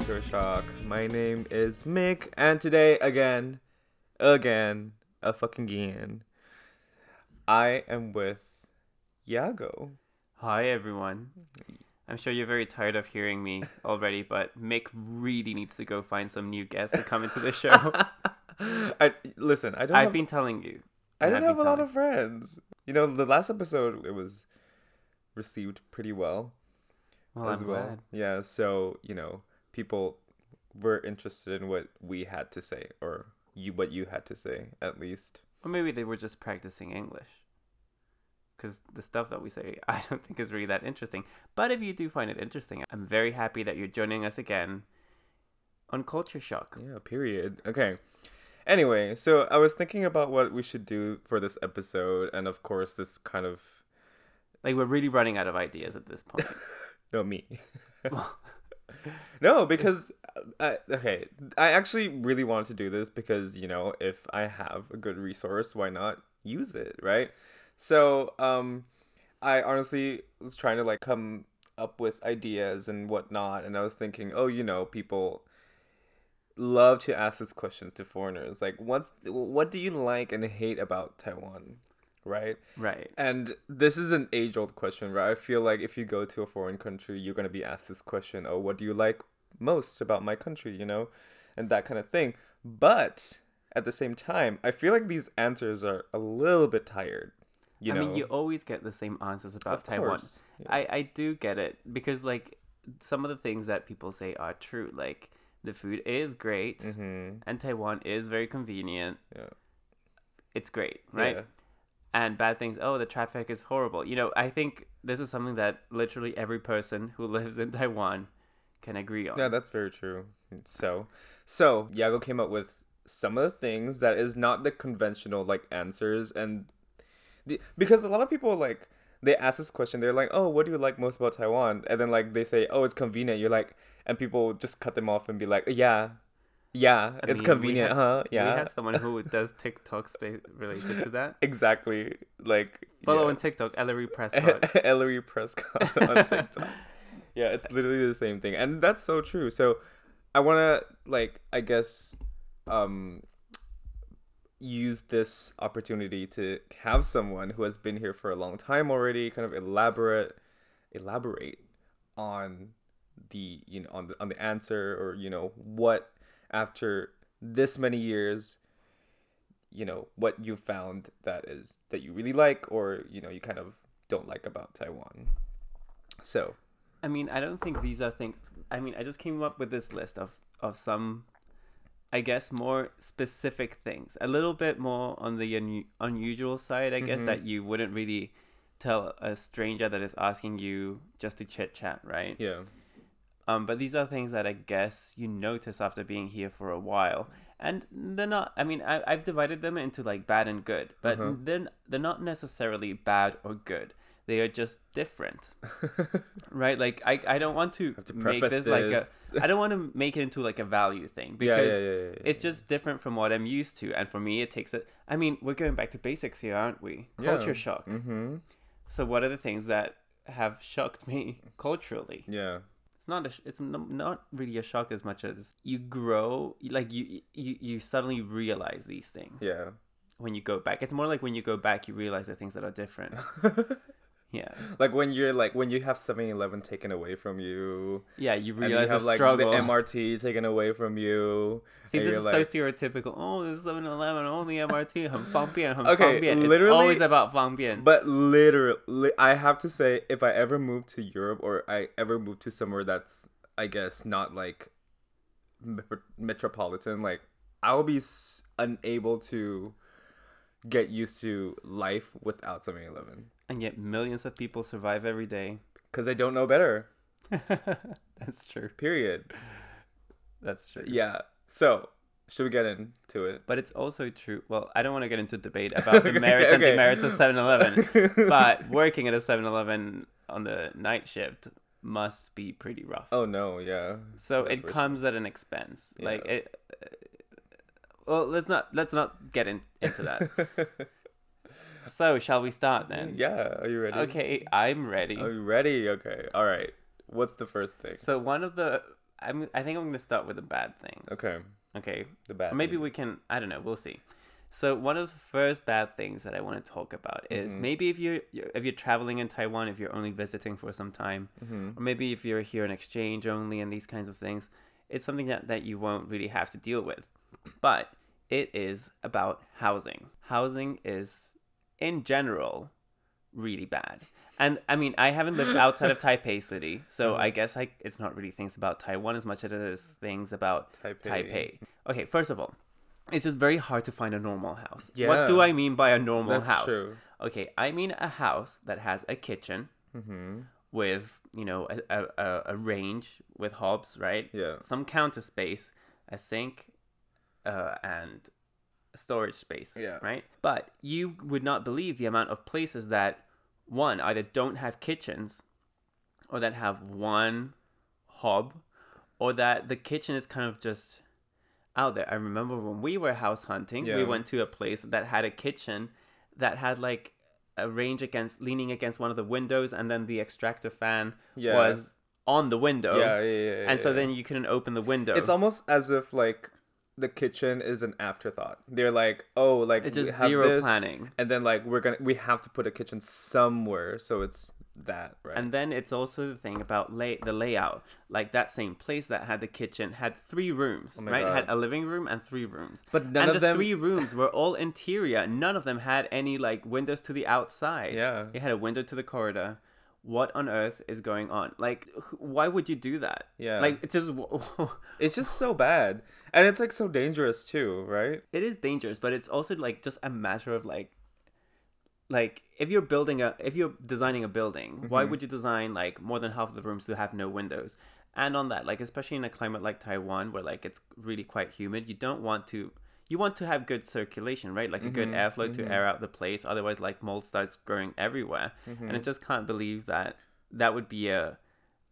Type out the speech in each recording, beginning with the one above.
welcome back to Culture Shock. My name is Mick, and today, again, again, a fucking again, I am with Yago. Hi, everyone. I'm sure you're very tired of hearing me already, but Mick really needs to go find some new guests to come into the show. I listen. I don't. I've have, been telling you. I don't I've have a lot of friends. You know, the last episode it was received pretty well Well, as I'm well. glad. Yeah. So you know, people were interested in what we had to say, or you what you had to say, at least. Or maybe they were just practicing English. Because the stuff that we say, I don't think is really that interesting. But if you do find it interesting, I'm very happy that you're joining us again on Culture Shock. Yeah, period. Okay. Anyway, so I was thinking about what we should do for this episode, and of course, this kind of Like, we're really running out of ideas at this point. no me. no, because I, okay, I actually really wanted to do this because you know if I have a good resource, why not use it, right? So, um, I honestly was trying to like come up with ideas and whatnot, and I was thinking, oh, you know, people love to ask these questions to foreigners, like, what's what do you like and hate about Taiwan, right? right. And this is an age old question, right? I feel like if you go to a foreign country, you're going to be asked this question oh, what do you like most about my country, you know? And that kind of thing. But at the same time, I feel like these answers are a little bit tired. You I know? mean, you always get the same answers about Of Taiwan. yeah. I, I do get it because, like, some of the things that people say are true. Like, the food is great Mm-hmm. and Taiwan is very convenient. Yeah. It's great, right? Yeah. And bad things, oh, the traffic is horrible. You know, I think this is something that literally every person who lives in Taiwan can agree on. Yeah, that's very true. So, so Yago came up with some of the things that is not the conventional like answers, and the, because a lot of people like they ask this question, they're like, "Oh, what do you like most about Taiwan?" And then like they say, "Oh, it's convenient." You're like, and people just cut them off and be like, "Yeah, yeah, I it's mean, convenient, have- huh? Yeah, We have someone who does TikToks related to that. exactly." Like Follow yeah. on TikTok, Ellery Prescott. Ellery Prescott on TikTok. yeah, it's literally the same thing, and that's so true. So, I want to like, I guess, um, use this opportunity to have someone who has been here for a long time already, kind of elaborate, elaborate on the you know on the on the answer or you know what after this many years you know what you found that is that you really like or you know you kind of don't like about Taiwan. So I mean, I don't think these are things. I mean, I just came up with this list of of some, I guess, more specific things. A little bit more on the unu- unusual side, I guess, Mhm. that you wouldn't really tell a stranger that is asking you just to chit chat, right? yeah, Um, but these are things that I guess you notice after being here for a while, and they're not. I mean, I, I've divided them into like bad and good, but Uh-huh. they're they're not necessarily bad or good. They are just different, right? Like I, I don't want to, to make preface this, like a. this. I don't want to make it into like a value thing because yeah, yeah, yeah, it's just different from what I'm used to, and for me, it takes it. I mean, we're going back to basics here, aren't we? Culture shock. Mm-hmm. So, what are the things that have shocked me culturally? Yeah. It's not a sh- it's n- not really a shock as much as you grow like you you you suddenly realize these things Yeah. when you go back it's more like when you go back you realize the things that are different Yeah. Like when you're like when you have 7-Eleven taken away from you. Yeah, you realize you have, like, struggle. The MRT taken away from you. See, this is like... so stereotypical. Oh, this 7-Eleven only MRT. Hum fang hum okay, fang Literally, it's always about fang. But literally, I have to say, if I ever move to Europe or I ever move to somewhere that's, I guess, not like metropolitan, like I'll be unable to get used to life without 7-Eleven and yet millions of people survive every day because they don't know better. that's true Period. that's true Yeah. So, should we get into it? But it's also true. Well, I don't want to get into debate about the Okay, merits and okay. demerits of 7 Eleven, but working at a 7 Eleven on the night shift must be pretty rough. oh no, yeah. so that's it comes at an expense. Like it. uh, Well, let's not let's not get in, into that. So shall we start then? yeah. Are you ready? Okay, I'm ready. Are you ready? Okay. All right. what's the first thing? So one of the I'm I think I'm gonna start with the bad things. Okay, Okay. the bad. Maybe we can I don't know, we'll see. So one of the first bad things that I want to talk about is Mhm. maybe if you're if you're traveling in Taiwan, if you're only visiting for some time, Mhm. or maybe if you're here on exchange only and these kinds of things, it's something that, that you won't really have to deal with. But it is about housing. Housing is, in general, really bad. And I mean, I haven't lived outside of Taipei City, so Mhm. I guess I, it's not really things about Taiwan as much as it is things about Taipei. Taipei. Okay, first of all, it's just very hard to find a normal house. Yeah. What do I mean by a normal That's house? true. Okay, I mean a house that has a kitchen Mm-hmm. with you know a, a, a- range with hobs right Yeah. some counter space a sink uh, and storage space Yeah. right but you would not believe the amount of places that one either don't have kitchens or that have one hob or that the kitchen is kind of just out there i remember when we were house hunting we went to a place that had a kitchen that had like a range against leaning against one of the windows and then the extractor fan Yeah. was on the window Yeah, yeah, yeah, yeah. and so yeah. then you couldn't open the window it's almost as if like the kitchen is an afterthought. They're like, oh, like it's we just have zero this, planning and then like we're gonna we have to put a kitchen somewhere, so it's that right. and then it's also the thing about lay the layout like that same place that had the kitchen had three rooms Oh right It had a living room and three rooms but none and of the them. three rooms were all interior none of them had any like windows to the outside Yeah. it had a window to the corridor what on earth is going on like wh- why would you do that Yeah. like it's just It's just so bad, and it's like so dangerous too, right? it is dangerous but it's also like just a matter of like like if you're building a if you're designing a building why Mm-hmm. would you design like more than half of the rooms to have no windows and on that like especially in a climate like taiwan where like it's really quite humid you don't want to you want to have good circulation right like a good Mhm, airflow to air out the place otherwise like mold starts growing everywhere Mm-hmm. and i just can't believe that that would be a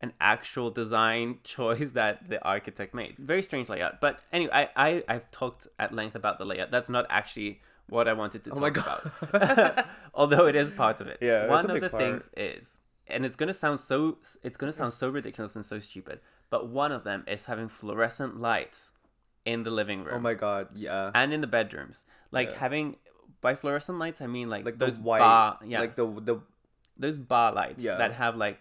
an actual design choice that the architect made. Very strange layout. But anyway, I, I, I've talked at length about the layout. That's not actually what I wanted to Oh talk about. Although it is part of it. Yeah, it's One a of the part. things is, and it's gonna sound so it's gonna sound so ridiculous and so stupid, but one of them is having fluorescent lights in the living oh room Oh my god, yeah. and in the bedrooms. Like Yeah. having by fluorescent lights I mean like, Like those those white, bar yeah like the the those bar lights Yeah. that have like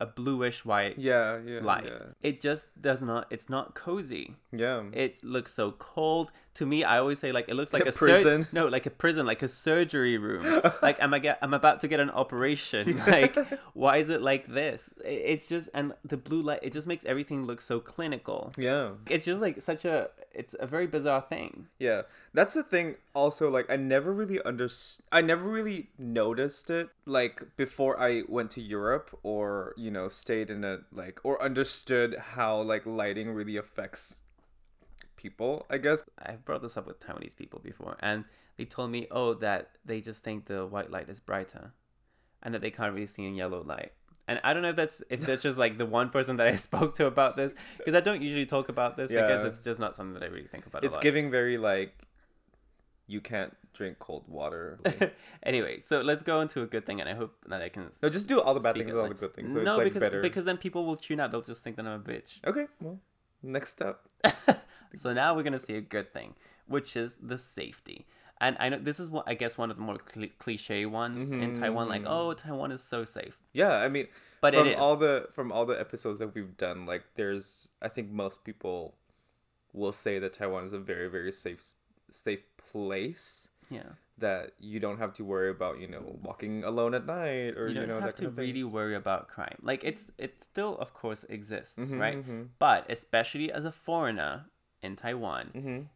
a bluish white yeah yeah light. yeah It just does not. It's not cozy. yeah. It looks so cold. To me, I always say like it looks like a a, sur- prison. no, like a prison, like a surgery room. like am I get? I'm about to get an operation. Like why is it like this? It's just and the blue light. It just makes everything look so clinical. yeah. It's just like such a. It's a very bizarre thing. Yeah, that's the thing. Also, like I never really under, I never really noticed it like before I went to Europe or you know stayed in a like or understood how like lighting really affects people. I guess. I've brought this up with Taiwanese people before, and they told me, oh, that they just think the white light is brighter, and that they can't really see in yellow light. And I don't know if that's if that's just like the one person that I spoke to about this, because I don't usually talk about this. I guess it's just not something that I really think about. It's a lot. giving very like, you can't drink cold water. anyway, so let's go into a good thing, and I hope that I can. no, just do all the bad things and all like- the good things. So no, it's like because better. because then people will tune out. They'll just think that I'm a bitch. Okay, well, next up. so now we're gonna see a good thing, which is the safety. And I know this is what I guess one of the more cli cliche ones in Taiwan. Like, Mhm. oh, Taiwan is so safe. Yeah, I mean, But from it is. all the from all the episodes that we've done, like there's, I think most people will say that Taiwan is a very very safe safe place Yeah. That you don't have to worry about, you know, walking alone at night or you you, don't know have that to kind of really worry about crime. Like it's it still of course exists, Mhm, right? mhm. But especially as a foreigner in Taiwan, Mhm.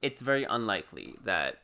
it's very unlikely that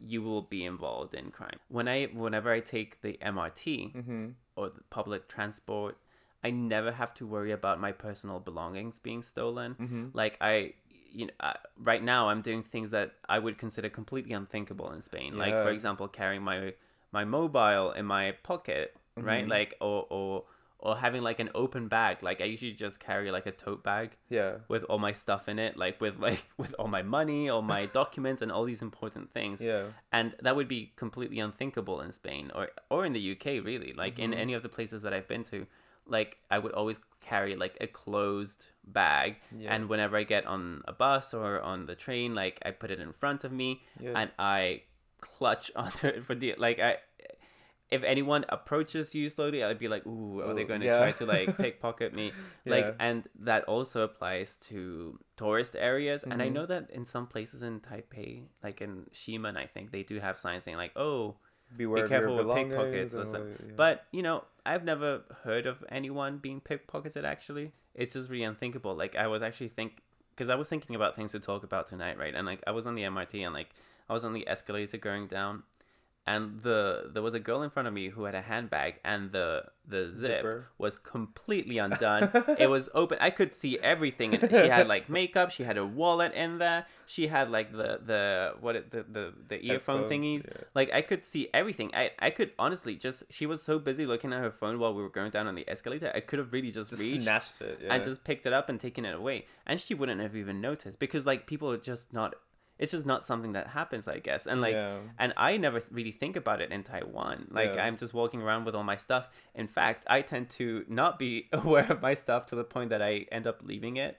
you will be involved in crime. When I whenever I take the MRT Mhm. or the public transport, I never have to worry about my personal belongings being stolen. Mhm. Like I you know, uh, right now I'm doing things that I would consider completely unthinkable in Spain. Like for example, carrying my my mobile in my pocket, right? Mhm. Like or or or having like an open bag. Like I usually just carry like a tote bag Yeah. with all my stuff in it, like with like with all my money, all my documents, and all these important things. Yeah. And that would be completely unthinkable in Spain or or in the UK, really. Like in Mhm. any of the places that I've been to, like I would always carry like a closed bag, Yeah. and whenever I get on a bus or on the train, like I put it in front of me, Yeah. and I clutch onto it for the like I. If anyone approaches you slowly, I'd be like, "Ooh, are they going to yeah. try to like pickpocket me?" Like, and that also applies to tourist areas. And I Mhm. know that in some places in Taipei, like in Ximen, I think they do have signs saying like, "Oh, Beware of careful with pickpockets or something. yeah. But you know, I've never heard of anyone being pickpocketed. Actually, it's just really unthinkable. Like I was actually think because I was thinking about things to talk about tonight, right? And like I was on the MRT and like I was on the escalator going down, and the there was a girl in front of me who had a handbag and the the zip Zipper. was completely undone. it was open. I could see everything. And she had like makeup. She had a wallet in there. She had like the the what it, the the the earphone Headphones, thingies. yeah. Like I could see everything. I I could honestly just she was so busy looking at her phone while we were going down on the escalator. I could have really just, Just reached snatched it. Yeah. and just picked it up and taken it away, and she wouldn't have even noticed because like people are just not. It's just not something that happens, I guess. And like, Yeah. and I never really think about it in Taiwan. Like Yeah. I'm just walking around with all my stuff. In fact, I tend to not be aware of my stuff to the point that I end up leaving it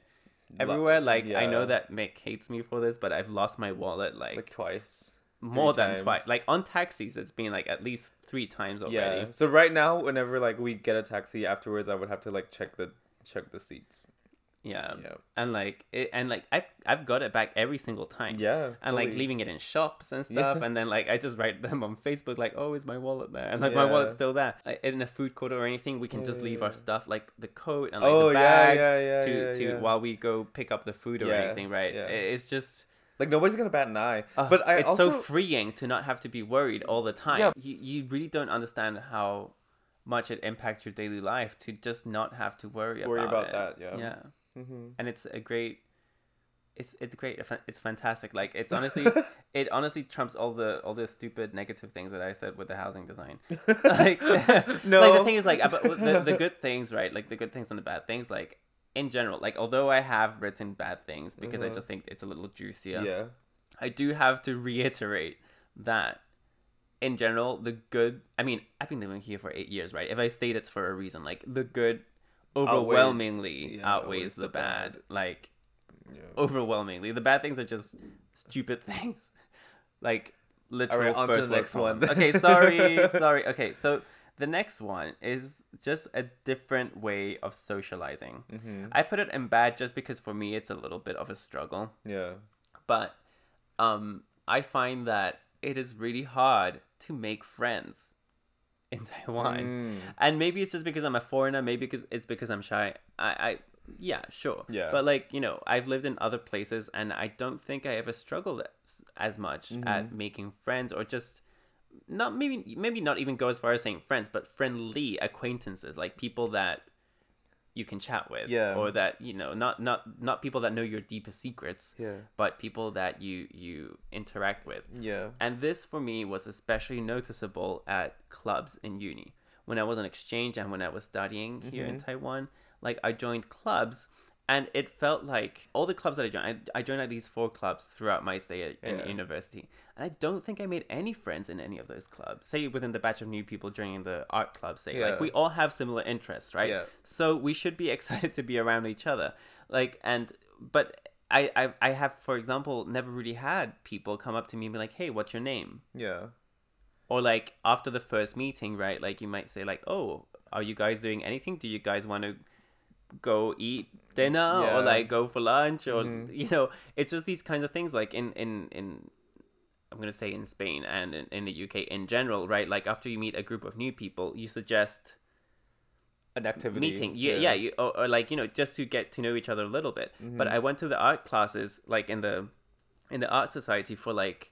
everywhere. Like I know that Mick hates me for this, but I've lost my wallet like, like twice. more than twice. Like on taxis, it's been like at least three times already. Yeah. So right now, whenever like we get a taxi afterwards, I would have to like check the check the seats. Yeah. Yeah. And like it, and like I've I've got it back every single time. Yeah. And like leaving it in shops and Yeah. stuff, and then like I just write them on Facebook like, "Oh, is my wallet there?" And like my wallet's still there. Like, in a food court or anything, we can just leave our stuff like the coat and like Oh the bags yeah, yeah, to yeah, to yeah. while we go pick up the food or Yeah, anything, right? yeah. It's just like nobody's gonna bat an eye. uh, but I it's also so freeing to not have to be worried all the time. Yeah. You you really don't understand how much it impacts your daily life to just not have to worry, worry about, about that. Yeah. yeah. Mm-hmm. and it's a great it's it's great it's fantastic like it's honestly it honestly trumps all the all the stupid negative things that i said with the housing design like no. like the thing is like about the, the good things right like the good things and the bad things like in general like although i have written bad things because i Mhm. just think it's a little juicier yeah. i do have to reiterate that in general the good i mean i've been living here for eight years right if i state it's for a reason like the good overwhelmingly yeah, outweighs the the bad bad. like yeah. overwhelmingly. The bad things are just stupid things, like literal to first the next one. okay, sorry, sorry. Okay, so the next one is just a different way of socializing. Mm-hmm. I put it in bad just because for me it's a little bit of a struggle, Yeah. but um, I find that it is really hard to make friends in Taiwan. Mm. And maybe it's just because I'm a foreigner. Maybe because it's because I'm shy. I, I, yeah, sure. Yeah. But like you know, I've lived in other places, and I don't think I ever struggled as, as much at Mm-hmm. making friends, or just not maybe maybe not even go as far as saying friends, but friendly acquaintances, like people that you can chat with, Yeah. or that you know, not not not people that know your deepest secrets, Yeah. but people that you you interact with. Yeah. And this for me was especially noticeable at clubs in uni. When I was on exchange and when I was studying here in mm-hmm. Taiwan, like I joined clubs and it felt like all the clubs that I joined, I, I joined at least four clubs throughout my stay at, in Yeah. university. And I don't think I made any friends in any of those clubs. Say within the batch of new people joining the art club, say, Yeah. like we all have similar interests, right? Yeah. So we should be excited to be around each other. Like, and, but I, I, I have, for example, never really had people come up to me and be like, hey, what's your name? Yeah. Or like after the first meeting, right? Like you might say like, "Oh, are you guys doing anything? Do you guys want to go eat dinner Yeah. or like go for lunch or Mhm. you know, it's just these kinds of things like in in in I'm going to say in Spain and in, in the UK in general, right? Like after you meet a group of new people, you suggest An activity. meeting yeah yeah, you, or, or like you know just to get to know each other a little bit but Mm-hmm. i went to the art classes like in the in the art society for like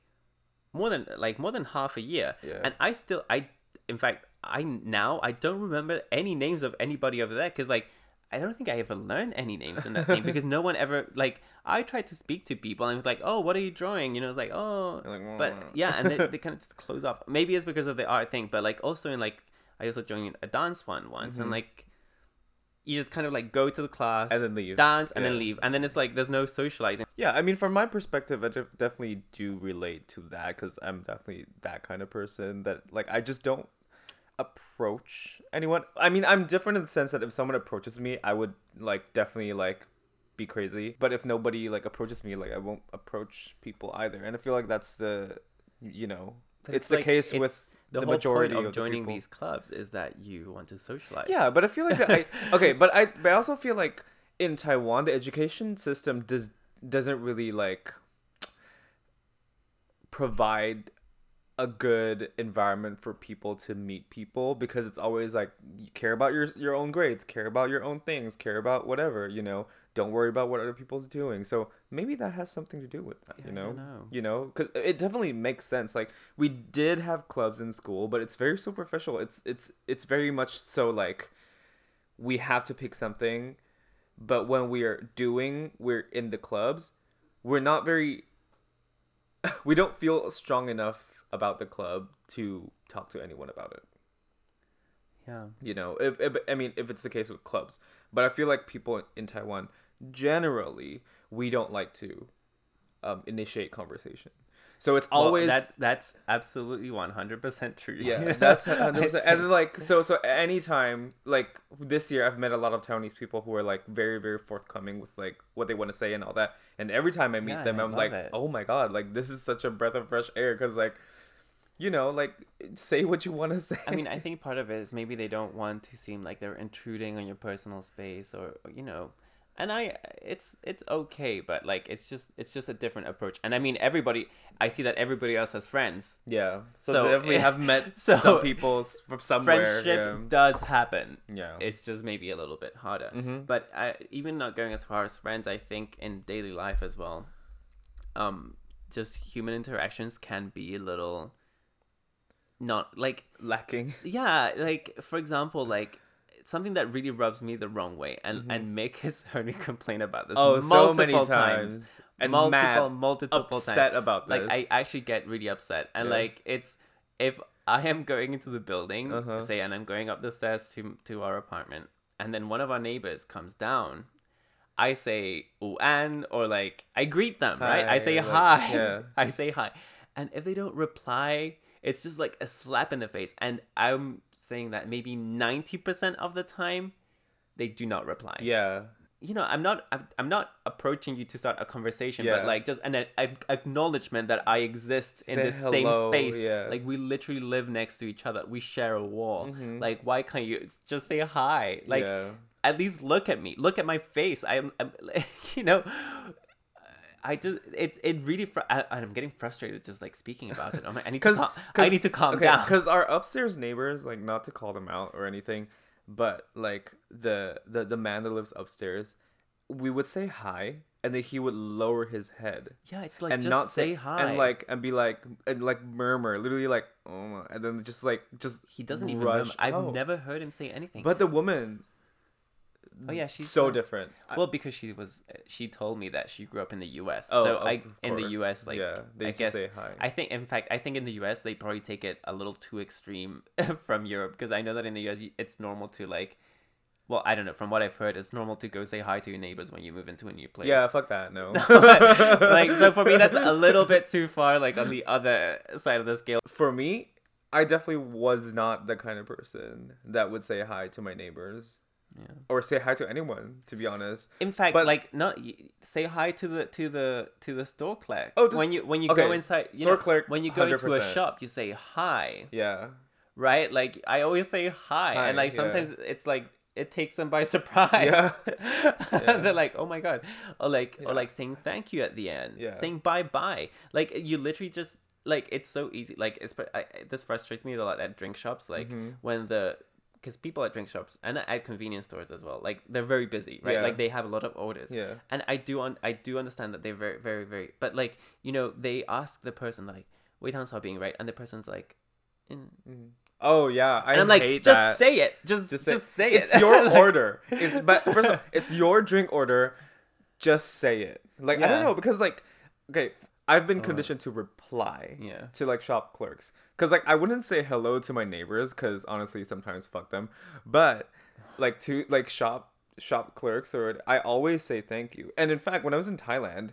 more than like more than half a year Yeah. and i still i in fact i now i don't remember any names of anybody over there because like I don't think I ever learned any names in that thing because no one ever like I tried to speak to people and it was like, oh, what are you drawing? You know, it's like, oh, like, but yeah, and they, they kind of just close off. Maybe it's because of the art thing, but like also in like I also joined a dance one once, and Mhm. like you just kind of like go to the class And then leave. dance, and then leave, and then it's like there's no socializing. Yeah, I mean, from my perspective, I definitely do relate to that because I'm definitely that kind of person that, like, I just don't. Approach anyone. I mean, I'm different in the sense that if someone approaches me, I would like definitely like be crazy. But if nobody like approaches me, like I won't approach people either. And I feel like that's the you know, But it's, it's the like- case it's with The, the, whole majority point of, of the joining people. these clubs is that you want to socialize. Yeah, but I feel like that I okay, but I but I also feel like in Taiwan the education system does doesn't really like provide a good environment for people to meet people because it's always like you care about your your own grades, care about your own things, care about whatever, you know. Don't worry about what other people's doing. So maybe that has something to do with that, Yeah, you I know. don't know. You know, cuz it definitely makes sense. Like we did have clubs in school, but it's very superficial. It's it's it's very much so like we have to pick something but when we are doing we're in the clubs we're not very we don't feel strong enough about the club to talk to anyone about it Yeah. you know if, if i mean if it's the case with clubs but i feel like people in taiwan generally we don't like to um, initiate conversation so it's Well, always that's that's absolutely one hundred percent true. yeah, that's 100%. And like so so anytime like this year I've met a lot of Taiwanese people who are like very very forthcoming with like what they want to say and all that. And every time I meet Yeah, them I'm like, it. "Oh my god, like this is such a breath of fresh air cuz like you know, like say what you want to say." I mean, I think part of it is maybe they don't want to seem like they're intruding on your personal space, or you know, and I, it's it's okay, but like it's just it's just a different approach. And I mean, everybody, I see that everybody else has friends. yeah. So, So, definitely have met so some people from somewhere. Friendship does happen. Yeah. yeah. It's just maybe a little bit harder. Mhm. But I, even not going as far as friends, I think in daily life as well, um, just human interactions can be a little not like Lacking. yeah like for example like something that really rubs me the wrong way and and Mick has heard me complain about this Mm-hmm. Oh, so many multiple times. And multiple mad, multiple upset times about this. like i actually get really upset and Yeah. like it's if i am going into the building Uh-huh. say and i'm going up the stairs to to our apartment and then one of our neighbors comes down i say an or like i greet them right i say like, hi yeah. i say hi and if they don't reply it's just like a slap in the face and i'm saying that maybe 90% of the time they do not reply yeah. you know i'm not i'm, I'm not approaching you to start a conversation Yeah. but like just an, an acknowledgement that i exist in Say the same space yeah. like we literally live next to each other we share a wall Mhm. like why can't you just say hi like yeah. at least look at me look at my face i'm, I'm you know I just it's it really fr- I, I'm getting frustrated just like speaking about it. I'm like, I need to 'Cause- cal- I need to calm down. Because our upstairs neighbors, like, not to call them out or anything, but like the the the man that lives upstairs, we would say hi, and then he would lower his head Yeah, it's like and just not say hi. and like and be like and like murmur, literally like oh, and then just like just he doesn't even. I've never heard him say anything. But the woman, oh yeah, she's so not- different. Well, because she was, she told me that she grew up in the U.S. Oh, so of I in the. U.S. like Yeah, they I guess say hi. I think in fact I think in the U.S. they probably take it a little too extreme from Europe because I know that in the U.S. it's normal to like, well I don't know from what I've heard it's normal to go say hi to your neighbors when you move into a new place. yeah, fuck that. No. like so for me that's a little bit too far like on the other side of the scale. for me, I definitely was not the kind of person that would say hi to my neighbors Yeah. or say hi to anyone. To be honest, In fact, But- like not say hi to the to the to the store clerk. Oh, when you when you okay, go inside, you store know, clerk, when you go into a shop, you say hi. yeah, right? Like I always say hi, Hi, and like yeah. sometimes it's like it takes them by surprise. Yeah. Yeah. They're like, "Oh my god," or like Yeah. or like saying thank you at the end, Yeah. saying bye bye. Like you literally just like it's so easy. Like it's I, I- this frustrates me a lot at drink shops. Like Mhm. when the because people at drink shops and at convenience stores as well, like they're very busy, right? Yeah. Like they have a lot of orders. yeah, And I do un- I do understand that they're very very very but like you know they ask the person like wait on being right and the person's like Mhm. Oh yeah, I and I'm like, just that. say it. Just just say, it. It's your order. It's but first of all, it's your drink order. Just say it. Like I don't know because like, okay, I've been Uh, conditioned to reply. Yeah. To like shop clerks, cause like I wouldn't say hello to my neighbors, cause honestly sometimes fuck them, but like to like shop shop clerks or I always say thank you. And in fact, when I was in Thailand,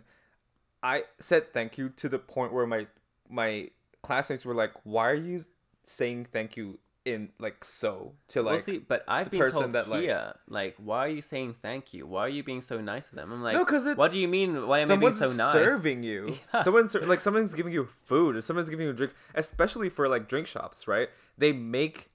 I said thank you to the point where my my classmates were like, "Why are you saying thank you in like so to like well, see, but I've been person told that, like- here, like, why are you saying thank you? Why are you being so nice to them? I'm like, no because it's what do you mean? Why am I being so nice? serving you Yeah. someone's ser- like someone's giving you food or someone's giving you drinks especially for like drink shops right they make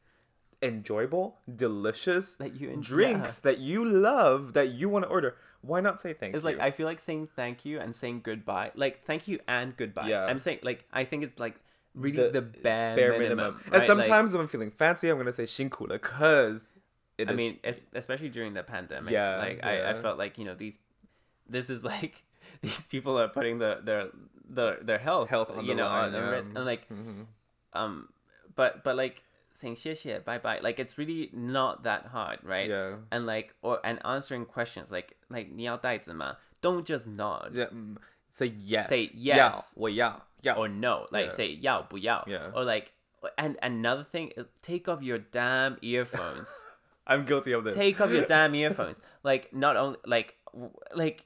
enjoyable delicious That you enjoy. drinks that you love that you want to order why not say thank you? It's you like I feel like saying thank you and saying goodbye, like thank you and goodbye. Yeah. I'm saying like I think it's like really the, bare, bare minimum. minimum, right? and Like, sometimes when i'm feeling fancy i'm gonna say 辛苦了 because it I is- mean, es- especially during the pandemic. Yeah, like I, I yeah. felt like you know these, this is like these people are putting the their their their health Health on you the know line, on the yeah. risk and like Mhm. um, but but like saying 谢谢 bye bye like it's really not that hard right yeah and like or and answering questions like like 你要袋子吗 don't just nod yeah mm, say yes Say 要 yes. 我要 yeah or no like yeah. say yao bu yao yeah or like and another thing uh, take off your damn earphones i'm guilty of this take off your damn earphones like not only like like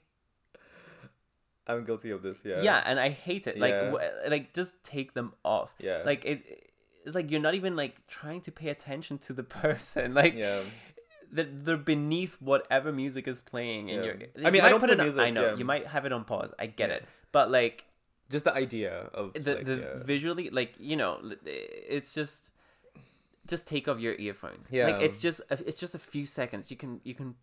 i'm guilty of this yeah yeah and i hate it like yeah. w- like just take them off yeah like it it's like you're not even like trying to pay attention to the person like yeah that they're beneath whatever music is playing in yeah. your. I mean, I don't put it. On, music, I know yeah. you might have it on pause. I get yeah. it, but like, just the idea of the like, the yeah. visually like you know it's just just take off your earphones. Yeah. like it's just a, it's just a few seconds. You can you can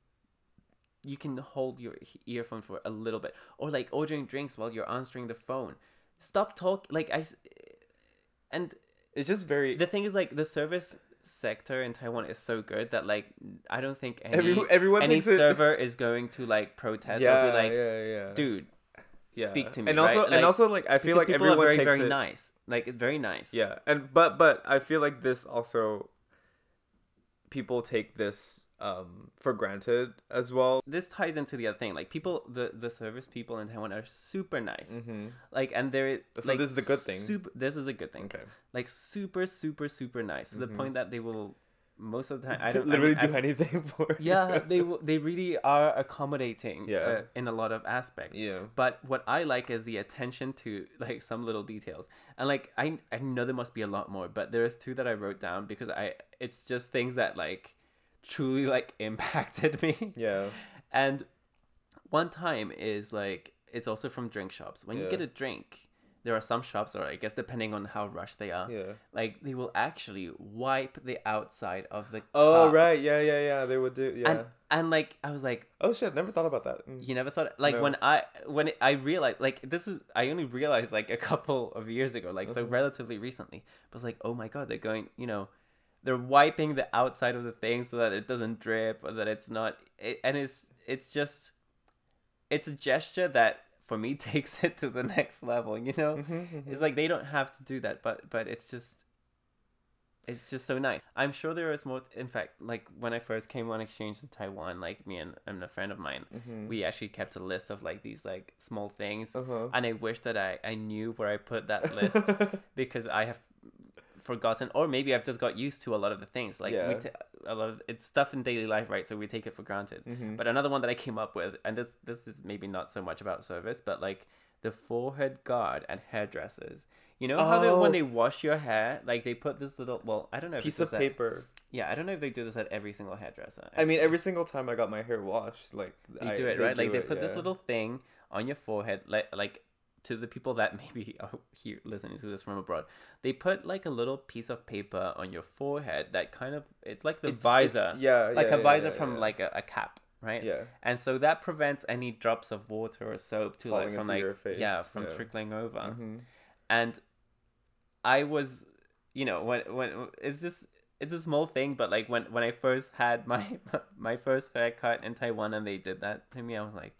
you can hold your earphone for a little bit. Or like ordering drinks while you're answering the phone. Stop talk like i and it's just very the thing is like the service sector in taiwan is so good that like i don't think any Every, everyone any server is going to like protest yeah or be like yeah yeah. Dude yeah. speak to me, and also right? and Like, also like i feel like people everyone are very takes very it nice like it's very nice yeah and but but i feel like this also people take this um for granted as well this ties into the other thing like people the the service people in taiwan are super nice mm-hmm. like and they're So like this is the good thing. super, this is a good thing okay like super super super nice to the Mhm. point that they will most of the time i don't literally I, do I, anything for you. yeah they they really are accommodating Yeah. uh, in a lot of aspects yeah but what I like is the attention to like some little details. And like I I know there must be a lot more, but there's two that I wrote down because I it's just things that like truly like impacted me. yeah And one time is like it's also from drink shops. When you get a drink, there are some shops or I guess depending on how rushed they are, yeah like they will actually wipe the outside of the oh cup. right yeah yeah yeah they would do yeah And and like I was like oh shit never thought about that Mm. you never thought like No. when I when I realized like this is I only realized like a couple of years ago, like so Mhm. relatively recently. But it's like, oh my god, they're going, you know, they're wiping the outside of the thing so that it doesn't drip or that it's not. It, and it's it's just it's a gesture that for me takes it to the next level. You know, Mhm, mhm. it's like they don't have to do that, but but it's just it's just so nice. I'm sure there is more. In fact, like when I first came on exchange to Taiwan, like me and, and a friend of mine, Mhm. we actually kept a list of like these like small things, uh-huh and I wish that I I knew where I put that list because I have forgotten, or maybe I've just got used to a lot of the things. Like Yeah. ta- a lot of it's stuff in daily life, right? So we take it for granted. Mhm. But another one that I came up with, and this this is maybe not so much about service, but like the forehead guard at hairdressers. You know how they, Oh. when they wash your hair, like they put this little well, I don't know if piece of paper yeah, I don't know if they do this at every single hairdresser. i mean every single time i got my hair washed like they I- do it right, like do they it, put this little thing on your forehead, like like to the people that maybe are here listening to this from abroad. They put like a little piece of paper on your forehead that kind of it's like the It's- it's- visor, yeah like yeah, a yeah, visor yeah, from like a, a cap, right? yeah And so that prevents any drops of water or soap to Falling like from like yeah from trickling over. Mhm. And I was, you know, when when it's just it's a small thing, but like when when I first had my my first haircut in Taiwan and they did that to me, I was like,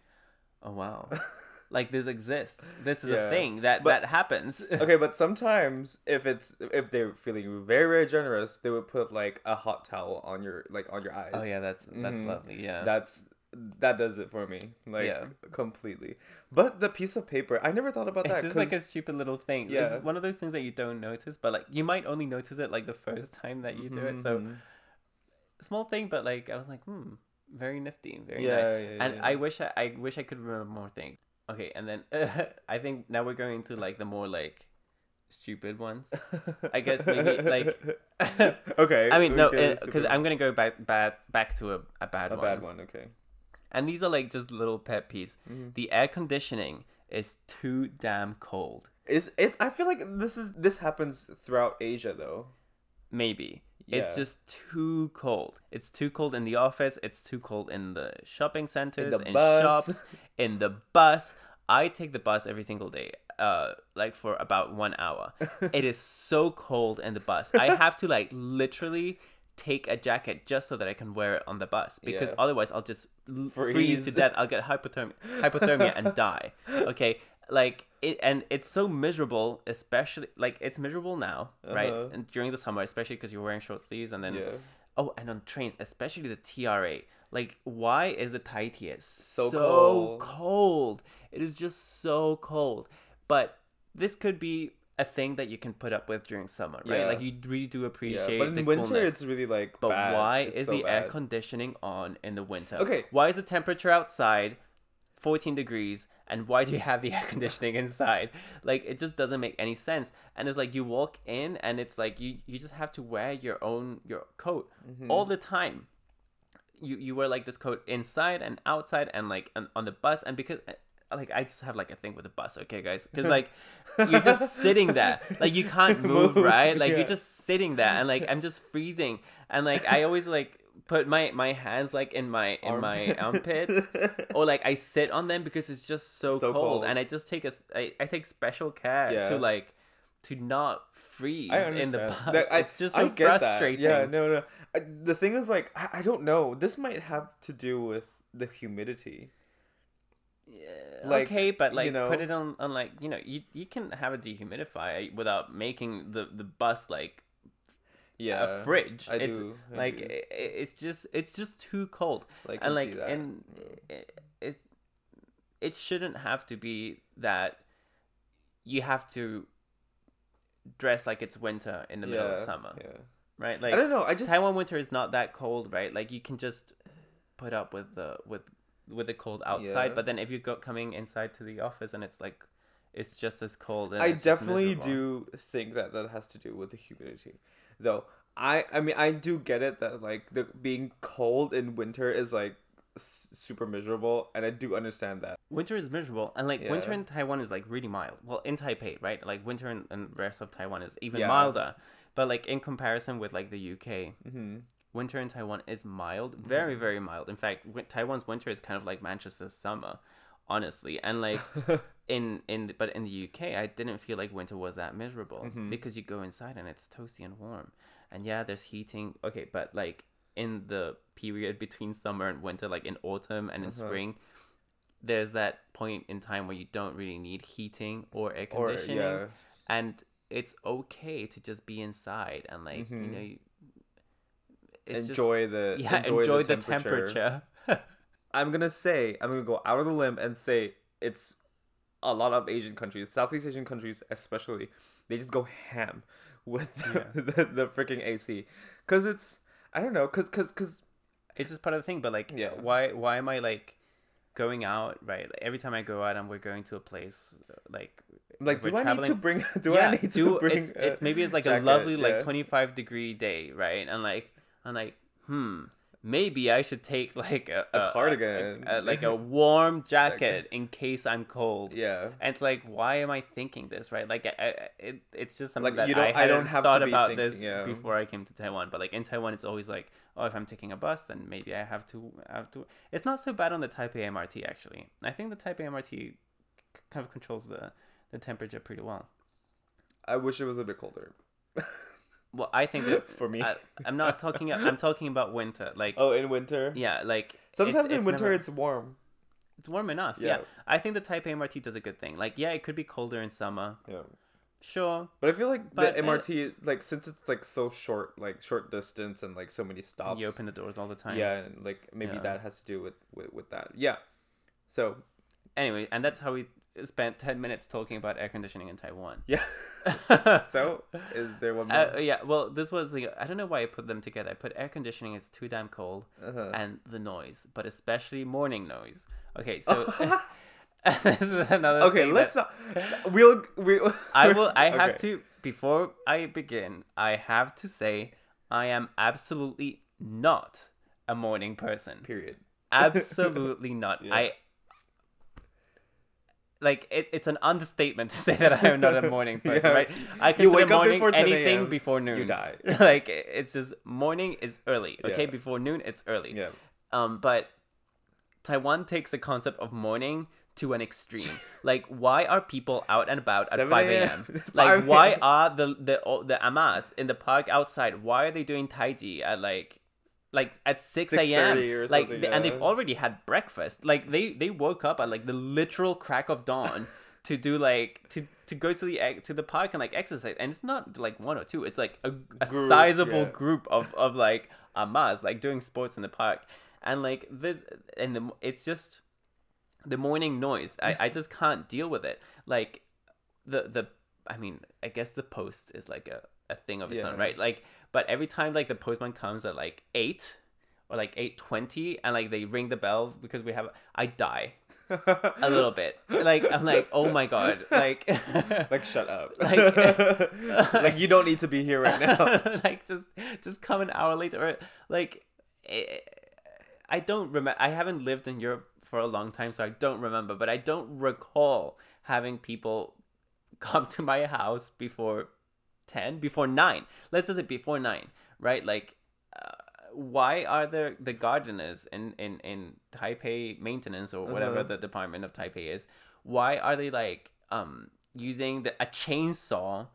oh wow, like this exists. This is Yeah. a thing that But- that happens. okay but sometimes if it's if they're feeling very very generous they would put like a hot towel on your like on your eyes oh yeah, that's that's Mhm. lovely. Yeah. that's that does it for me like Yeah. completely but the piece of paper i never thought about it's that just like a stupid little thing. Yeah. it's one of those things that you don't notice, but like you might only notice it like the first time that you do it. So Mhm. small thing, but like I was like, hmm, very nifty, very yeah, nice. yeah, and. I wish I, I wish I could remember more things. Okay, and then I think now we're going to like the more like stupid ones. I guess maybe like. okay. I mean no, because super- I'm gonna go back back back to a, a bad one. a one. bad one. Okay. And these are like just little pet peeves. Mhm. The air conditioning is too damn cold. Is it? I feel like this is this happens throughout Asia though. Maybe. Yeah. It's just too cold. It's too cold in the office. It's too cold in the shopping centers, in, the bus. shops, in the bus. I take the bus every single day, uh, like for about one hour. it is so cold in the bus. I have to like literally take a jacket just so that I can wear it on the bus because Yeah. otherwise I'll just freeze. Freeze. to death. I'll get hypothermia, hypothermia and die. Okay, like it, and it's so miserable, especially like it's miserable now, right? Uh-huh. And during the summer, especially because you're wearing short sleeves, and then Yeah. oh, and on trains, especially the TRA. Like, why is the Thai tier so, cold. cold? It is just so cold. But this could be a thing that you can put up with during summer, right? Yeah. Like you really do appreciate. Yeah. But in the winter, coolness. it's really like. But bad. why It's is so the air conditioning on in the winter? Okay. Why is the temperature outside 14 degrees and why do you have the air conditioning inside? Like it just doesn't make any sense. And it's like you walk in and it's like you you just have to wear your own your coat Mm-hmm. all the time. You you wear like this coat inside and outside and like on, on the bus and because like I just have like a thing with the bus, okay, guys? Because like you're just sitting there, like you can't move, Move, right? Like yeah. you're just sitting there, and like I'm just freezing, and like I always like put my my hands like in my in my armpits, or like I sit on them because it's just so, So cold, cold. and I just take a I, I take special care Yeah. to like to not freeze in the bus. That- I- it's just I so get that. frustrating. Yeah, no, no. I, the thing is, like, I, I don't know. This might have to do with the humidity. Yeah, Like, okay, but like, you know- put it on on like you know you you can have a dehumidifier without making the the bus like Yeah, a fridge. I it's do. I like do. i- i- it's just it's just too cold. Like, and like see that. and it, it it shouldn't have to be that you have to dress like it's winter in the middle of summer, Yeah. right? I don't know. I just Taiwan winter is not that cold, right? Like you can just put up with the with with the cold outside, Yeah. but then if you go coming inside to the office and it's like it's just as cold. And I definitely do think that that has to do with the humidity, though. I I mean I do get it that like the being cold in winter is like s- super miserable, and I do understand that. Winter is miserable, and like winter in Taiwan is like really mild. Well, in Taipei, right? Like winter in, in rest of Taiwan is even Yeah. milder. But like in comparison with like the UK, hmm winter in Taiwan is mild, very very mild. In fact, wi- Taiwan's winter is kind of like Manchester's summer, honestly. And like in in but in the UK, I didn't feel like winter was that miserable Mhm. because you go inside and it's toasty and warm. And yeah, there's heating. Okay, but like in the period between summer and winter, like in autumn and in Uh-huh. spring, there's that point in time where you don't really need heating or air or conditioning, yeah, and it's okay to just be inside and like you Mhm. know. you- it's just- enjoy the yeah, enjoy, the, temperature. I'm gonna say I'm gonna go out of the limb and say it's a lot of Asian countries, Southeast Asian countries especially, they just go ham with the, the, the freaking AC, cause it's I don't know, cause cause cause it's just part of the thing. But like, Yeah. why why am I like going out? Right, like, every time I go out and we're going to a place, like like do I need to bring do yeah, I need do to bring it's, it's maybe it's like jacket, a lovely yeah. like twenty five degree day, right? And like I'm like, hmm, maybe I should take like a, A cardigan. a- a- like a warm jacket in case I'm cold. yeah And it's like, why am I thinking this, right? Like, I, I, it, it's just something Like, that you don't- I, I hadn't don't have to thought about thinking, this yeah. before I came to Taiwan. But like in Taiwan, it's always like, oh, if I'm taking a bus, then maybe I have to have to. It's not so bad on the Taipei MRT actually. I think the Taipei MRT kind of controls the the temperature pretty well. I wish it was a bit colder Well, I think that for me. I, I'm not talking. I'm talking about winter. Like, oh, in winter. yeah, like it- Sometimes in it's winter never- it's warm. it's warm enough. Yeah. Yeah. I think the Taipei MRT does a good thing. Like, yeah, it could be colder in summer. Yeah. Sure, But I feel like But, the uh, MRT, like since it's like so short, like short distance and like so many stops. you open the doors all the time. Yeah, and like maybe Yeah. that has to do with, with with that. Yeah. So Anyway, and that's how we spent ten minutes talking about air conditioning in Taiwan. yeah. uh, so is there one more? yeah, well, this was the. I don't know why I put them together. I put air conditioning is too damn cold Uh-huh. and the noise, but especially morning noise. Okay, so this is another. Okay, let's that- not. We'll we. I will. I have to before I begin. I have to say I am absolutely not a morning person. Period. Absolutely not. Yeah. I like it, it's an understatement to say that I am not a morning person, Yeah. right? I consider morning before 10 anything before noon. you die. like it's just morning is early. Okay, Yeah. before noon it's early. Yeah. Um, but Taiwan takes the concept of morning to an extreme. like, why are people out and about at five a.m. a.m.? 5 Like, why are the the the amas in the park outside? Why are they doing taiji at like? Like at six a.m. like th- and yeah. they've already had breakfast. Like they they woke up at like the literal crack of dawn to do like to to go to the to the park and like exercise. And it's not like one or two. It's like a, a Group, sizable yeah. group of of like amas like doing sports in the park. And like this and the it's just the morning noise. I, I just can't deal with it. Like the the I mean, I guess the post is like a, a thing of its own, right? Like but every time like the postman comes at like eight or like eight twenty and like they ring the bell because we have I die a little bit. Like I'm like, oh my god. Like like shut up. Like- like you don't need to be here right now. like just just come an hour later or like eh, i don't remember i haven't lived in europe for a long time so i don't remember but i don't recall having people come to my house before 10 before 9 let's just say before 9 right like uh, why are there the gardeners in in in taipei maintenance or whatever Uh-huh. the department of taipei is why are they like um using the a chainsaw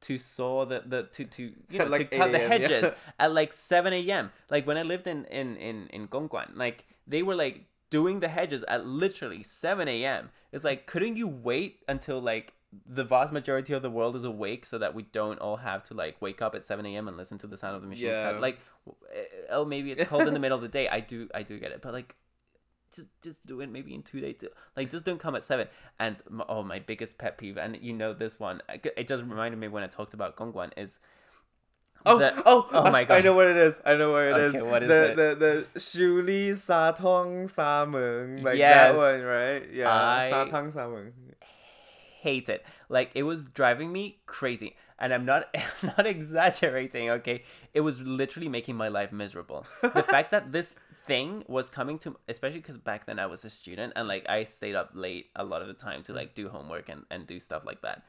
to saw the, the to to you know like, to cut the 8 a.m., yeah. hedges at like 7 a.m. Like when I lived in in in in Gongguan, like they were like doing the hedges at literally 7 a.m. It's like couldn't you wait until like the vast majority of the world is awake so that we don't all have to like wake up at 7 a.m. and listen to the sound of the machines Yeah. Like oh maybe it's cold in the middle of the day. I do I do get it. But like just just do it maybe in two days like just don't come at seven and m- oh my biggest pet peeve and you know this one it just reminded me when i talked about gongguan is Oh, the- oh, oh my god! I know what it is. I know what it is. Okay, what is the, it? The the Shu Li Sa Tong Sa Meng. Like Yes. that one, right? Yeah. I- Sa Tong Sa Meng. Hate it. Like it was driving me crazy. And i'm not I'm not exaggerating okay? It was literally making my life miserable. The fact that this thing was coming to especially because back then i was a student and like i stayed up late a lot of the time to like do homework and, and do stuff like that.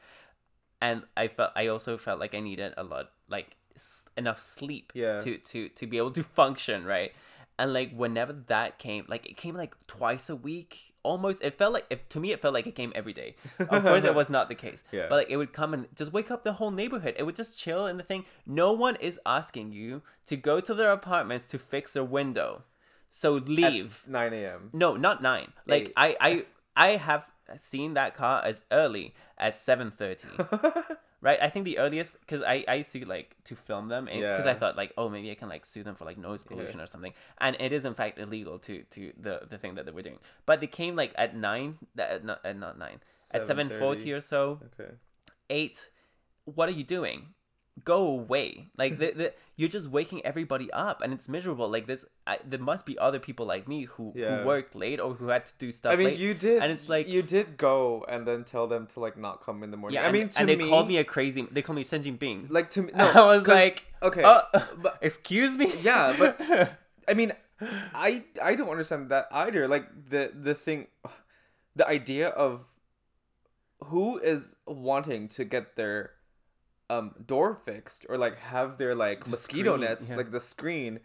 And i felt i also felt like i needed a lot like s- enough sleep Yeah. to to to be able to function right? And like whenever that came like it came like twice a week almost it felt like if to me it felt like it came every day of course it was not the case Yeah. but like it would come and just wake up the whole neighborhood it would just chill in the thing no one is asking you to go to their apartments to fix their window so leave 9 a.m. no, not nine. Like Eight. I, I, I have seen that car as early as seven thirty. right? I think the earliest because I, I used to like to film them because I thought like oh maybe I can like sue them for like noise pollution or something, and it is in fact illegal to to the the thing that they were doing. But they came like at nine, that not at not nine, at seven forty or so, Okay. eight. What are you doing? Go away! Like the, the you're just waking everybody up, and it's miserable. Like this, I, there must be other people like me who Yeah. who worked late or who had to do stuff. I mean, late. you did, and it's like you did go and then tell them to like not come in the morning. yeah. I and, mean, to and they me, called me a crazy. They called me Shen Jinping. like to me. No, I was like, okay, "Oh, but excuse me. Yeah, but- I mean, I I don't understand that either. Like the the thing, the idea of who is wanting to get their um door fixed or like have their like The mosquito screen, nets yeah. like the screen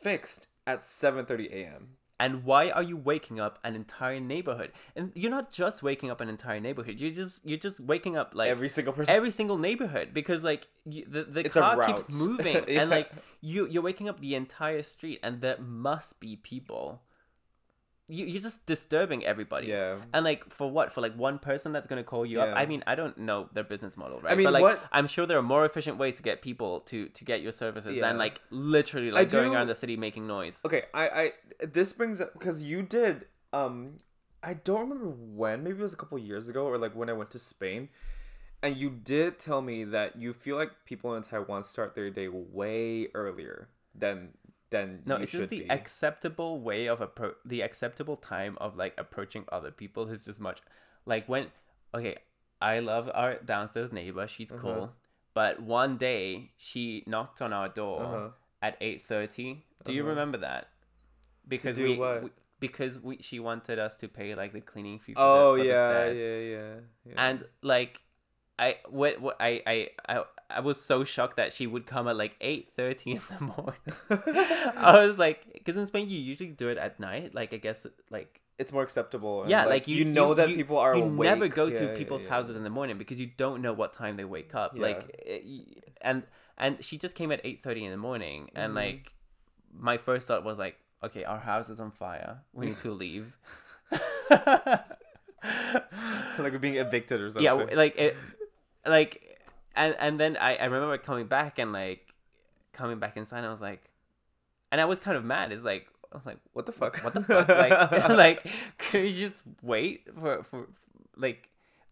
fixed at seven thirty a.m. And why are you waking up an entire neighborhood? And you're not just waking up an entire neighborhood. You're just you're just waking up like Every single person. every single neighborhood because like you, the the It's car keeps moving Yeah. and like you you're waking up the entire street and there must be people. You you're just disturbing everybody. yeah. And like for what? For like one person that's gonna call you up? Yeah. I mean, I don't know their business model, right? I mean, but like what- I'm sure there are more efficient ways to get people to to get your services Yeah. than like literally like going do- around the city making noise. Okay, I I this brings up because you did um I don't remember when maybe it was a couple years ago or like when I went to Spain, and you did tell me that you feel like people in Taiwan start their day way earlier than then No, it's should just the be. acceptable way of appro- the acceptable time of like approaching other people is just much like when okay, I love our downstairs neighbor, she's Uh-huh. cool. But one day she knocked on our door Uh-huh. at 8:30. Do you Uh-huh. remember that? Because we, we because we she wanted us to pay like the cleaning fee for, oh the, for yeah, yeah, yeah, yeah. And like I what, what I, I I I was so shocked that she would come at like 8:30 in the morning. I was like because in Spain you usually do it at night. Like I guess like it's more acceptable. yeah, like, you, know you- that you- people are You awake. never go Yeah, to yeah, people's yeah. houses in the morning because you don't know what time they wake up. Like, it, and and she just came at eight thirty in the morning, and Mhm. like, my first thought was like, okay, our house is on fire. We need to leave. like we're being evicted or something. yeah, like it, like, and and then I I remember coming back and like, coming back inside, and I was like, and I was kind of mad. It's like. I was like, what the fuck? what the fuck? Like, like, can you just wait for, for, like,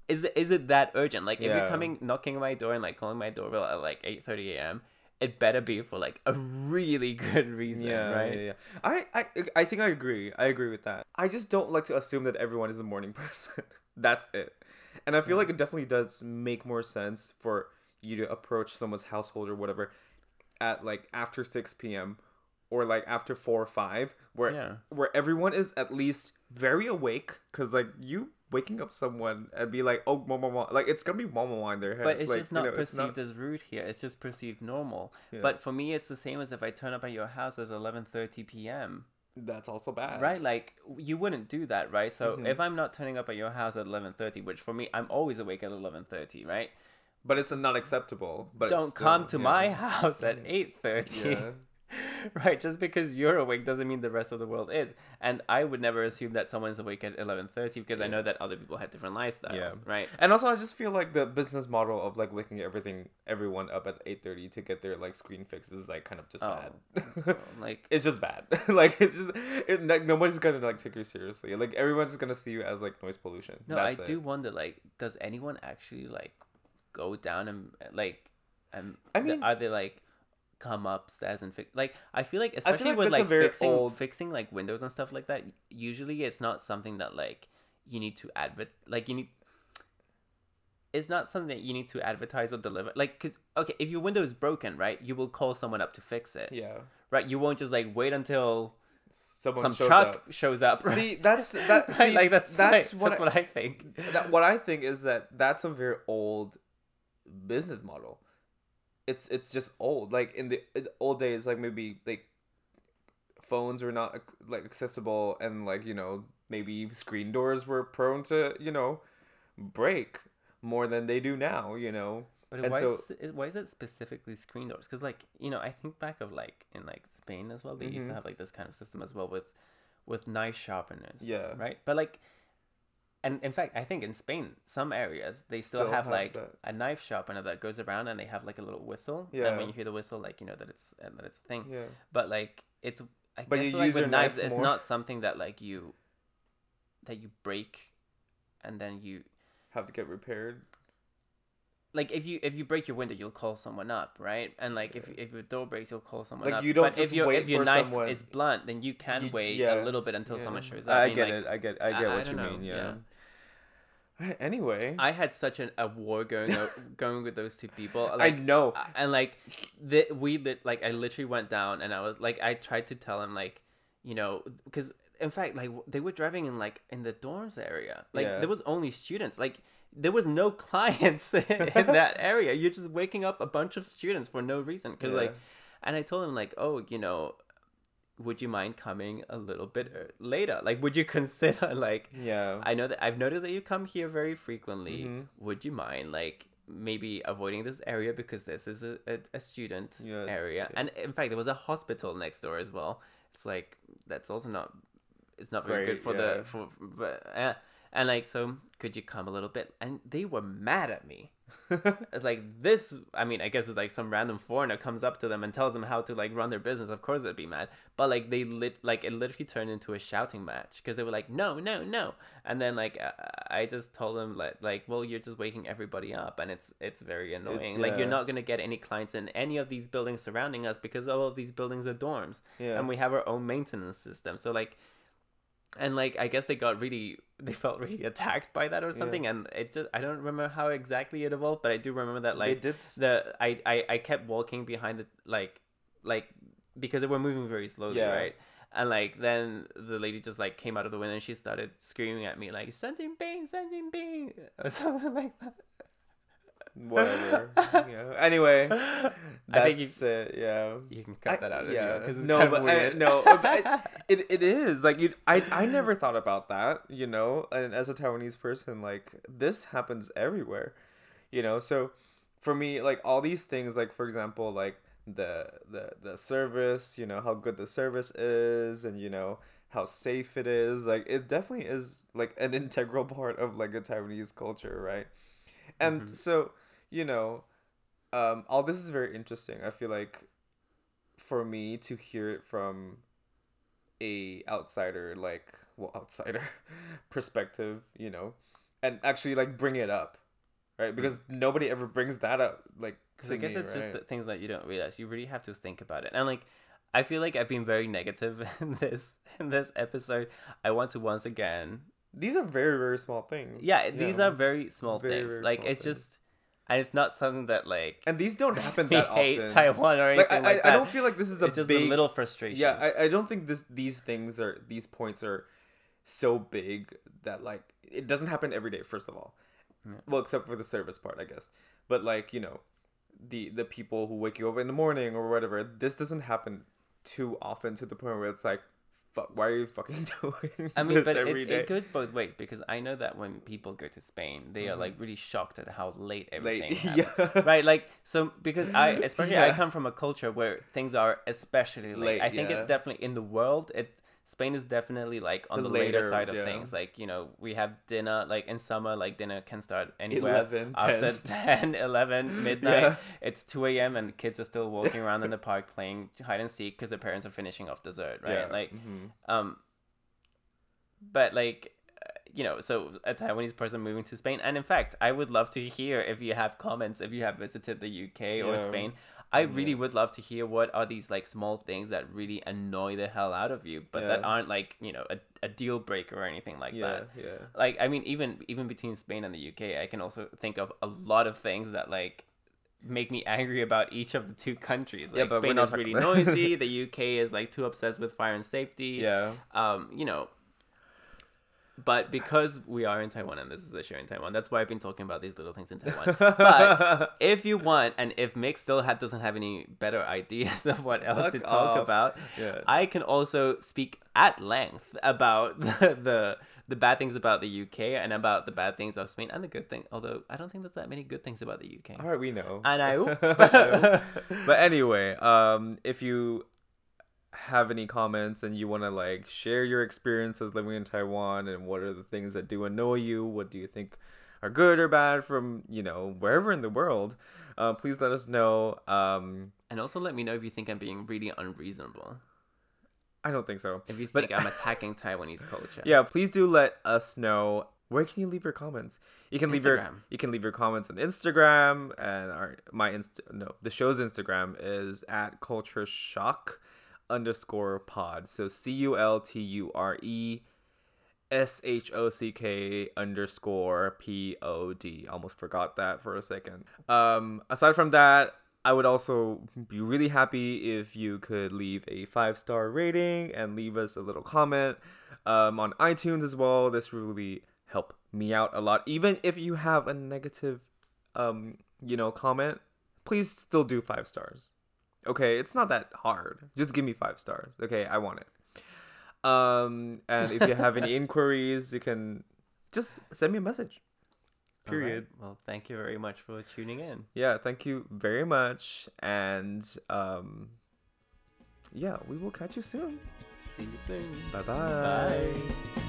is it, is it that urgent? Like, if Yeah. you're coming, knocking on my door and like calling my doorbell at like eight thirty a.m., it better be for like a really good reason, yeah, right? yeah, yeah. I, I, I think I agree. I agree with that. I just don't like to assume that everyone is a morning person. That's it. And I feel like it definitely does make more sense for you to approach someone's household or whatever at like after 6 p.m. or like after 4 or 5 where Yeah. where everyone is at least very awake cuz like you waking up someone and be like oh mama mama like it's going to be mama in their head But it's like, just you not know, it's perceived as rude here. It's just perceived normal. Yeah. But for me, it's the same as if I turn up at your house at eleven thirty p.m. that's also bad. Right? Like you wouldn't do that, right? So Mhm. if I'm not turning up at your house at eleven thirty, which for me, I'm always awake at eleven thirty, right? But it's not acceptable. But don't still- come to yeah. my house at Mhm. 8.30 Yeah. right just because you're awake doesn't mean the rest of the world is and i would never assume that someone's awake at 11.30 because i know that other people have different lifestyles Yeah. right And also, I just feel like the business model of like waking everything, everyone up at eight thirty to get their like screen fixes is like kind of just Oh. bad. like it's just bad. like it's just it, like nobody's gonna like take you seriously. Like everyone's gonna see you as like noise pollution. no That's i it. do wonder like does anyone actually like go down and like and I th- mean- are they like come upstairs and fix like i feel like feel especially like with like very fixing old- fixing like windows and stuff like that usually it's not something that like you need to advert like you need it's not something that you need to advertise or deliver like because okay if your window is broken right you will call someone up to fix it Yeah. right you won't just like wait until Someone some shows truck up. shows up right? See, that's that. See, like that's that's right. what that's I- what i think that, what I think is that that's a very old business model. It's it's just old. Like in the, old days, like maybe like phones were not like accessible, and like you know maybe screen doors were prone to you know break more than they do now. You know. But And why, so- is, it- why is it specifically screen doors? Because like you know, I think back of like in like Spain as well. They used to Mhm. have like this kind of system as well with with knife sharpeners. Yeah. Right. But like, and in fact, I think in Spain, some areas they still, Still have, have like that. a knife sharpener that goes around and they have like a little whistle. Yeah. And when you hear the whistle, like you know that it's uh, that it's a thing. Yeah. But like it's I But guess you like use with knives, knife it's not something that like you that you break and then you Have to get repaired. like if you if you break your window, you'll call someone up, right? And like if if your door breaks, you'll call someone Like, up. you don't but if your if your knife someone- is blunt, then you can You- wait yeah, a little bit until Yeah. someone shows up. I, mean, get like, it. I get. I get I- I what you know, mean. Yeah. Yeah. Anyway. I had such an, a war going o- going with those two people. I Like, know. uh, and like the we lit like I literally went down and I was like I tried to tell him like you know because in fact like they were driving in like in the dorms area like Yeah. there was only students like there was no clients in that area you're just waking up a bunch of students for no reason because like and I told him like oh you know would you mind coming a little bit later like would you consider like Yeah. I know that I've noticed that you come here very frequently. Mhm. Would you mind like maybe avoiding this area because this is a, a, a student Yeah, area? yeah. And in fact, there was a hospital next door as well. It's like that's also not it's not very Great, good for yeah. the for, for but, uh, And like, so could you come a little bit? And they were mad at me. it's like this. I mean, I guess it's like some random foreigner comes up to them and tells them how to like run their business. Of course, they'd be mad. But like they lit, like it literally turned into a shouting match because they were like, no, no, no. And then like uh, I just told them like, like, well, you're just waking everybody up, and it's it's very annoying. It's, like you're not gonna get any clients in any of these buildings surrounding us because all of these buildings are dorms, yeah. and we have our own maintenance system. So like and like I guess they got really they felt really attacked by that or something yeah. and it just I don't remember how exactly it evolved but I do remember that like they did... the I, I I kept walking behind the like like because they were moving very slowly yeah. right and like then the lady just like came out of the window and she started screaming at me like sending Bing sending Bing or something like that whatever. yeah. Anyway, that's I think you, it. Yeah, you can cut I, that out. Yeah, because no, but I, no, but it, it is like you. I I never thought about that. You know, and as a Taiwanese person, like this happens everywhere. You know, so for me, like all these things, like for example, like the the the service. You know how good the service is, and you know how safe it is. Like it definitely is like an integral part of like a Taiwanese culture, right? And mm-hmm. so you know, um, all this is very interesting. I feel like for me to hear it from a outsider, like well, outsider perspective, you know, and actually like bring it up, right? Because mm. nobody ever brings that up, like. Because I guess me, it's right? just the things that you don't realize. You really have to think about it, and like. I feel like I've been very negative in this in this episode. I want to once again. These are very very small things. Yeah, these know? are very small very, things. Very like small it's things. just and it's not something that like and these don't happen that hate often. Taiwan or anything like, I, like I, I, don't feel like this is the it's just big, little frustration. Yeah, I, I don't think this these things are these points are so big that like it doesn't happen every day. First of all, yeah. well, except for the service part, I guess. But like you know, the the people who wake you up in the morning or whatever, this doesn't happen too often to the point where it's like fuck, why are you fucking doing I mean, but it, it, goes both ways because I know that when people go to Spain, they mm-hmm. are like mm-hmm. really shocked at how late everything late. yeah. right? Like so because I especially yeah. I come from a culture where things are especially late. late I think yeah. it definitely in the world it Spain is definitely like on the, the later, later side of yeah. things. Like, you know, we have dinner, like in summer, like dinner can start anywhere 11, after 10, 11, midnight. Yeah. It's 2 a.m. and the kids are still walking around in the park playing hide and seek because their parents are finishing off dessert, right? Yeah. Like, mm-hmm. um, but like, you know, so a Taiwanese person moving to Spain. And in fact, I would love to hear if you have comments, if you have visited the UK or Spain. I really would love to hear what are these like small things that really annoy the hell out of you, but yeah. that aren't like you know a, a deal breaker or anything like yeah, that. Yeah. Like I mean, even even between Spain and the UK, I can also think of a lot of things that like make me angry about each of the two countries. Like yeah, but Spain is really noisy. the UK is like too obsessed with fire and safety. Yeah. Um, you know, but because we are in Taiwan and this is a show in Taiwan, that's why I've been talking about these little things in Taiwan. but if you want, and if Mick still ha- doesn't have any better ideas of what else Fuck to talk off. about, yeah. I can also speak at length about the, the the bad things about the UK and about the bad things of Spain and the good thing. Although I don't think there's that many good things about the UK. All right, we know. And I but anyway, um, if you have any comments and you want to like share your experiences living in Taiwan and what are the things that do annoy you, what do you think are good or bad from you know wherever in the world, uh, please let us know. Um, and also let me know if you think I'm being really unreasonable. I don't think so. If you think but, I'm attacking Taiwanese culture, yeah, please do let us know. Where can you leave your comments? You can Instagram. leave your you can leave your comments on Instagram and our my inst no the show's Instagram is at Culture Shock underscore pod. So C U L T U R E S H O C K underscore P O D. Almost forgot that for a second. Um, aside from that, I would also be really happy if you could leave a five star rating and leave us a little comment um, on iTunes as well. This really help me out a lot. Even if you have a negative, um, you know, comment, please still do five stars. Okay, it's not that hard. Just give me five stars. Okay, I want it. Um, and if you have any inquiries, you can just send me a message. Period. Right. Well, thank you very much for tuning in. Yeah, thank you very much. And um, yeah, we will catch you soon. See you soon. Bye-bye. Bye.